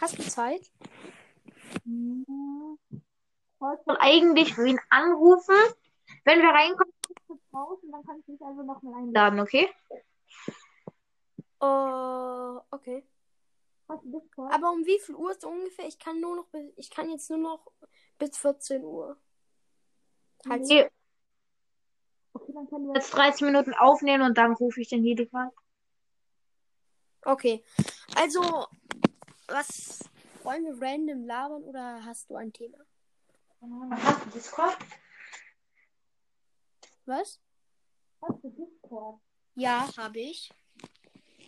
Hast du Zeit? Ich wollte eigentlich wen anrufen. Wenn wir reinkommen, kurz raus und dann kann ich dich also nochmal einladen, okay? Äh, okay. Hast du Discord? Aber um wie viel Uhr ist ungefähr? Ich kann nur noch bis, ich kann jetzt nur noch bis 14 Uhr. Halt Nee. Okay, dann können wir jetzt 30 Minuten aufnehmen und dann rufe ich den jedes Mal. Okay. Also, was wollen wir random labern oder hast du ein Thema? Hast du Discord? Was? Hast du Discord? Ja, habe ich.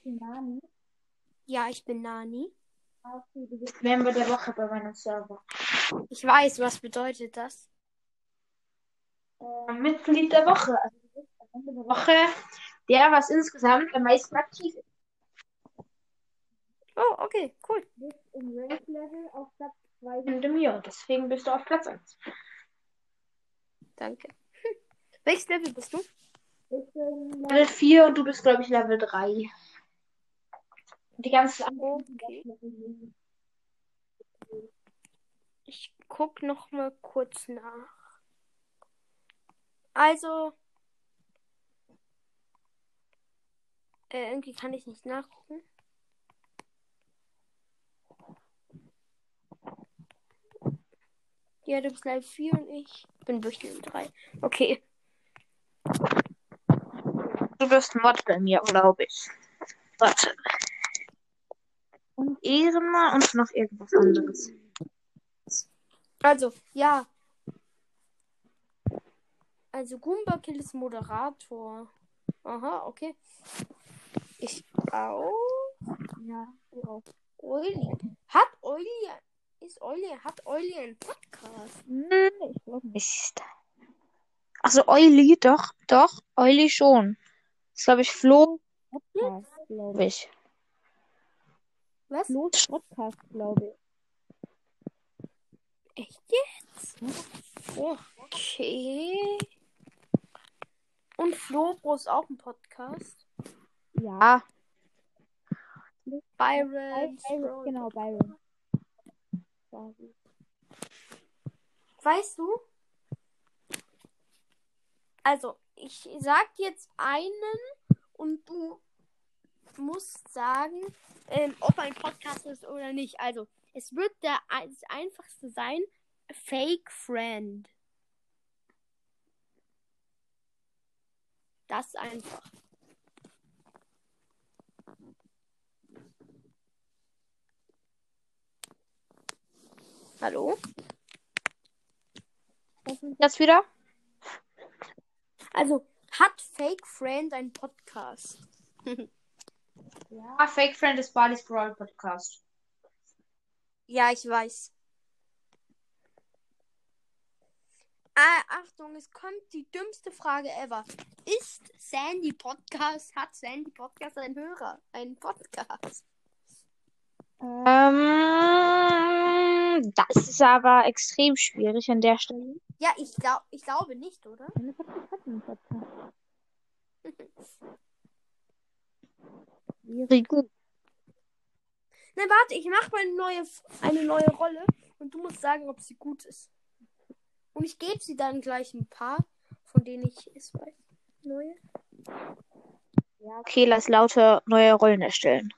Nani? Ja, ich bin Nani. Okay, du bist Member der Woche bei meinem Server. Ich weiß, was bedeutet das? Äh, Mitglied der Woche. Also du bist am Ende der Woche der, was insgesamt am meisten aktiv ist. Oh, okay, cool. Du bist im Rank-Level auf Platz 2 hinter mir. Deswegen bist du auf Platz 1. Danke. Welches Level bist du? Ich bin Level 4 und du bist, glaube ich, Level 3. Und die ganzen anderen sind Okay. auf Level 7. Ich guck noch mal kurz nach. Also, äh, irgendwie kann ich nicht nachgucken. Ja, du bist Level 4 und ich bin durch Level 3. Okay. Du bist Mod bei mir, glaube ich. Warte. Und Ehrenmal und noch irgendwas anderes. Also, ja. Also, Goomba Kill ist Moderator. Aha, okay. Ich auch. Ja, du auch. Euli. Hat Euli. Ist Euli. Hat Euli einen Podcast? Hm, ich glaube nicht. Also Euli, doch, doch, Euli schon. Das glaube ich Flo Podcast, glaube ich. Was? Flo's Podcast, glaube ich. Echt jetzt? Okay. Und Flo ist auch ein Podcast. Ja. Byron. Byron, genau, Byron. Weißt du? Also, ich sag jetzt einen und du musst sagen, ähm, ob ein Podcast ist oder nicht. Also, es wird der das einfachste sein, Fake Friend. Das einfach. Hallo? Jetzt wieder? Also, hat Fake Friend einen Podcast? Ah, Fake Friend ist Barley's Brawl Podcast. Ja, ich weiß. Ah, Achtung, es kommt die dümmste Frage ever. Ist Sandy Podcast, hat Sandy Podcast einen Hörer? Einen Podcast? Ähm, das ist aber extrem schwierig an der Stelle. Ja, ich, glaub, ich glaube nicht, oder? Wie gut. Ne, warte, ich mache mal eine neue, eine neue Rolle und du musst sagen, ob sie gut ist. Und ich gebe sie dann gleich ein paar, von denen ich es weiß. Neue. Ja, okay, lass lauter neue Rollen erstellen.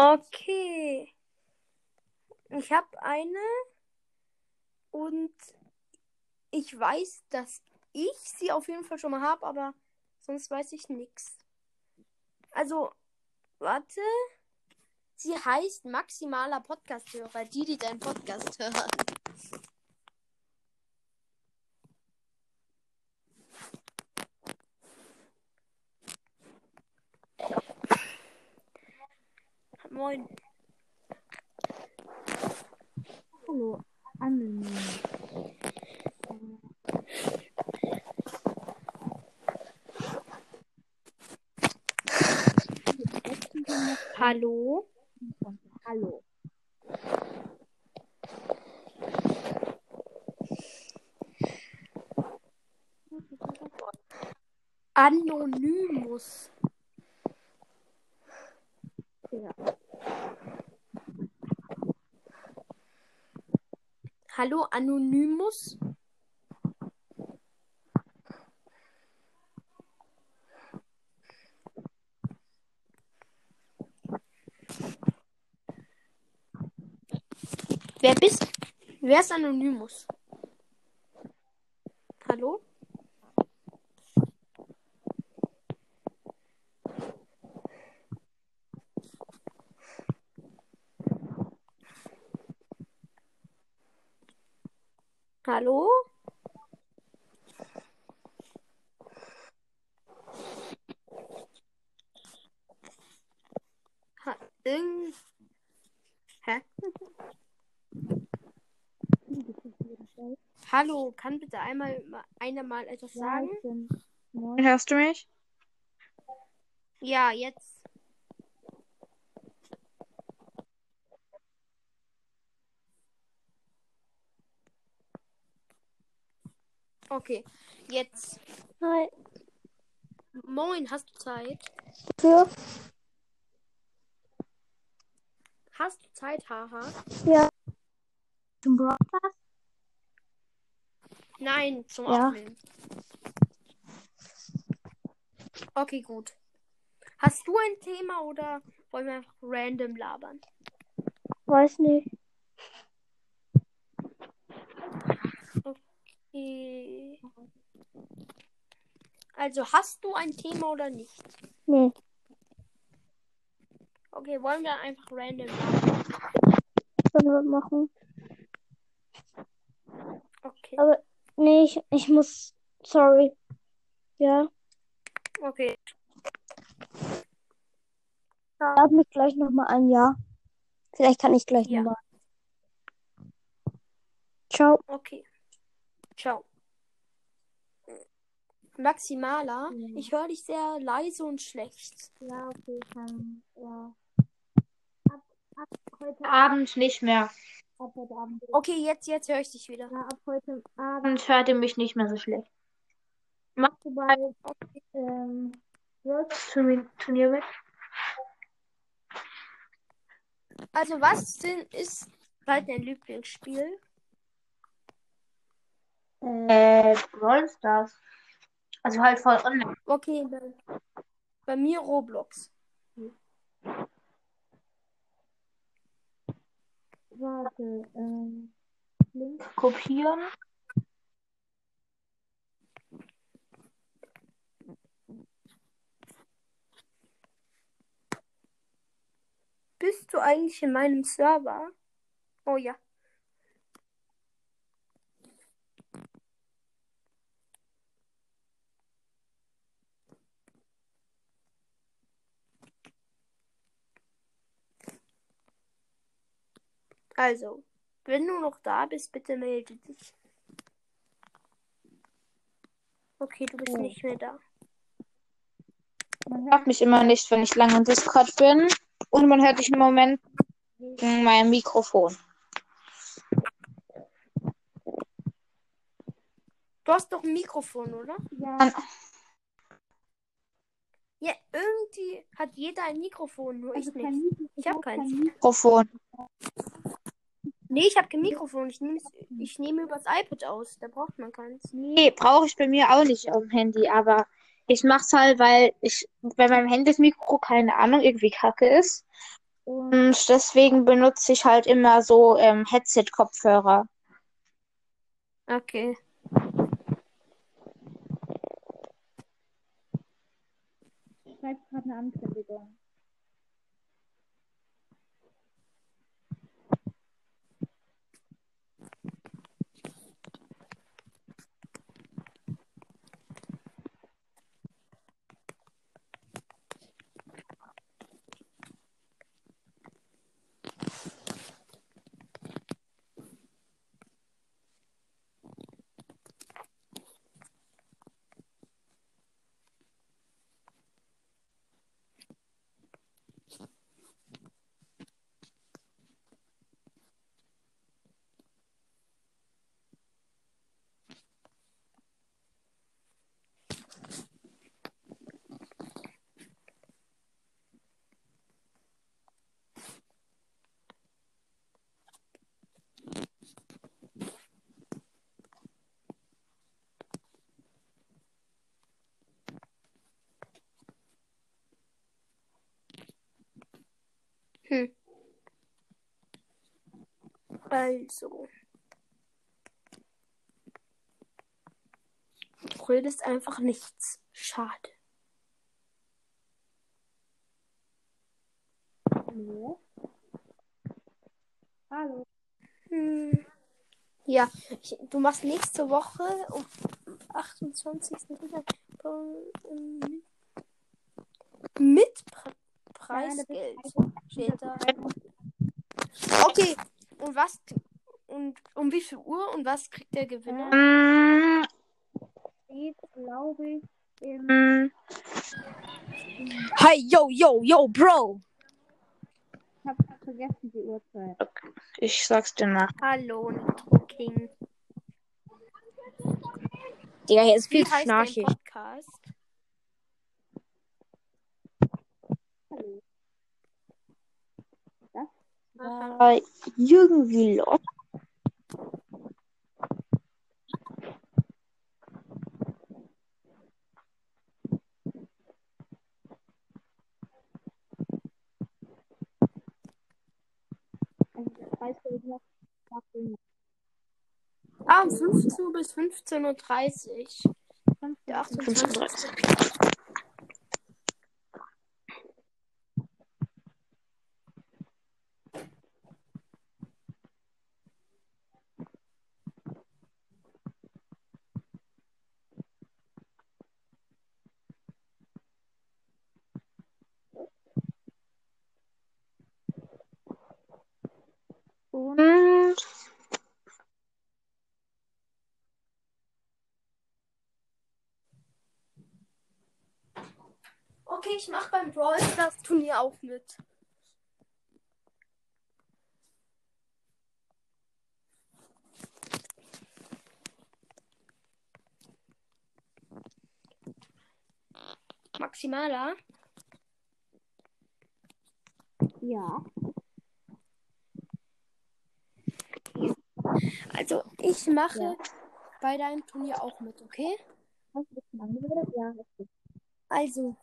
Okay. Ich habe eine und ich weiß, dass ich sie auf jeden Fall schon mal habe, aber sonst weiß ich nichts. Also, warte. Sie heißt maximaler Podcast-Hörer, die, die deinen Podcast hören. Moin. Hallo, Anne. Hallo. Hallo. Anonymous. Ja. Hallo, Anonymous? Wer bist Wer ist Anonymous? Hallo? Hallo? Ha, irgend... Hä? Hallo, kann bitte einmal ma- einer mal etwas sagen? Hörst du mich? Ja, jetzt. Okay, jetzt. Hi. Moin, hast du Zeit? Für? Hast du Zeit, haha? Ja. Zum Broadcast? Nein, zum Ja. Aufnehmen. Okay, gut. Hast du ein Thema oder wollen wir einfach random labern? Weiß nicht. Okay. Also, hast du ein Thema oder nicht? Nee. Okay, wollen wir einfach random labern? Können wir machen. Okay. Aber nee, ich, ich muss. Sorry. Ja. Okay. Lad mich gleich nochmal ein, ja. Vielleicht kann ich gleich Ja. nochmal. Ciao. Okay. Ciao. Maximala, Ja. ich höre dich sehr leise und schlecht. Ja, okay, kann. Ja. Ab, ab heute Abend nicht mehr. Ab heute Abend. Okay, jetzt, jetzt höre ich dich wieder. Ja, ab heute Abend. Hört ihr mich nicht mehr so schlecht. Machst du bei Okay. Ähm, Turnier mit? Also, was denn ist bald dein Lieblingsspiel? Äh, Brawl Stars. Also halt voll online. Okay, dann. Bei mir Roblox. warte, ähm, Link. Kopieren. Bist du eigentlich in meinem Server? Oh ja. Also, wenn du noch da bist, bitte melde dich. Okay, du bist Oh. nicht mehr da. Man hört mich immer nicht, wenn ich lange im Discord bin. Und man hört dich im Moment in meinem Mikrofon. Du hast doch ein Mikrofon, oder? Ja, Ja, irgendwie hat jeder ein Mikrofon, nur also ich nicht. Ich hab hab keins. kein Mikro. Mikrofon. Nee, ich habe kein Mikrofon. Ich nehme ich nehme übers iPad aus. Da braucht man keins. Nee, brauche ich bei mir auch nicht auf dem Handy, aber ich mach's halt, weil ich bei meinem Handy das Mikro, keine Ahnung, irgendwie kacke ist. Und deswegen benutze ich halt immer so ähm, Headset-Kopfhörer. Okay. Schreibt gerade eine Ankündigung. Hm. Also. Du redest einfach nichts. Schade. Hallo. Hallo. Hm. Ja, ich, du machst nächste Woche um 28. ähm, mit Pre Preisgeld. Steht da. Okay, und was und um wie viel Uhr und was kriegt der Gewinner? Mm, Steht, glaube ich, im. Hi, yo, yo, yo, Bro. Ich habe vergessen die Uhrzeit. Okay. Ich sag's dir nach. Hallo, Nitro King. Digga, hier ist Wie viel heißt dein schnarchig. Podcast? Aha. Äh, irgendwie los. Ah, um 15 Uhr bis 15.30 Uhr. Der 28. Und Okay, ich mach beim Brawl Stars Turnier auch mit. Maximaler? ja. Also, ich mache Ja. bei deinem Turnier auch mit, okay? Das. Also,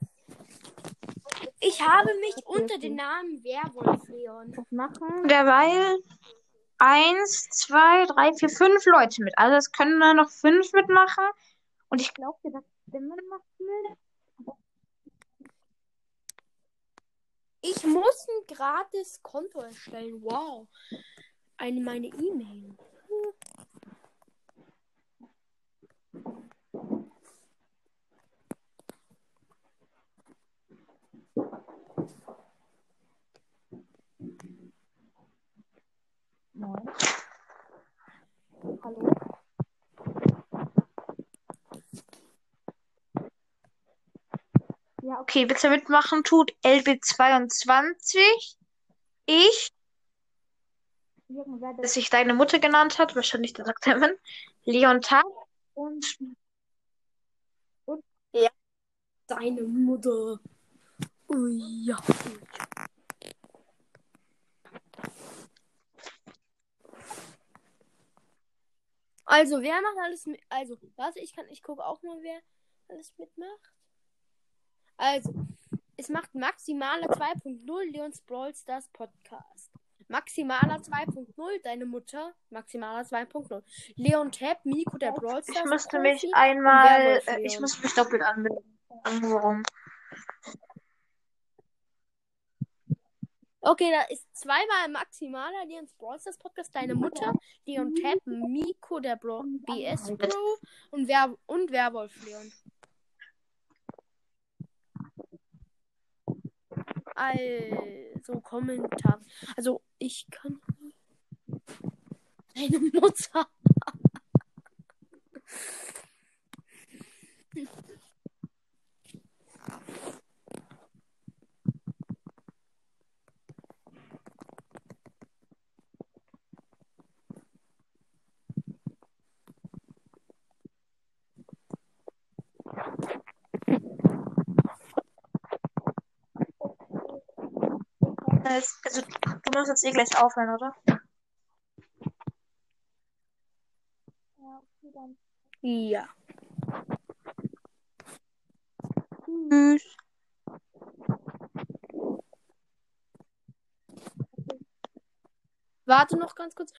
ich habe mich unter dem Namen Werwolf Leon. Das machen. Derweil eins, zwei, drei, vier, fünf Leute mit. Also es können da noch fünf mitmachen. Und ich glaube, der Stimmen macht mit. Ich muss ein gratis Konto erstellen. Wow. Eine meine E-Mail. Hallo? Ja, okay, bitte mitmachen tut LB22. Ich. Der sich deine Mutter genannt hat, wahrscheinlich der Evan. Leon Tag und Deine Mutter. Ui, ja. Also, wer macht alles mit? Also, warte, ich kann, ich gucke auch mal, wer alles mitmacht. Also, es macht Maximaler 2.0 Leons Brawl Stars Podcast. Maximaler 2.0 deine Mutter. Maximaler 2.0 Leon Tab, Miko der Brawl ich Stars musste Profi mich einmal, äh, ich Leon. muss mich doppelt anmelden. Warum? Okay, da ist zweimal Maximaler Leons Brawl Stars Podcast, deine Mutter, Leon Tab, Miko, der Bro BS Bro und, Wer und Werwolf Leon. Also, Kommentar. Also, ich kann. Deine Mutter. Es- Also, du musst jetzt eh gleich aufhören, oder? Ja. Tschüss. Warte noch ganz kurz.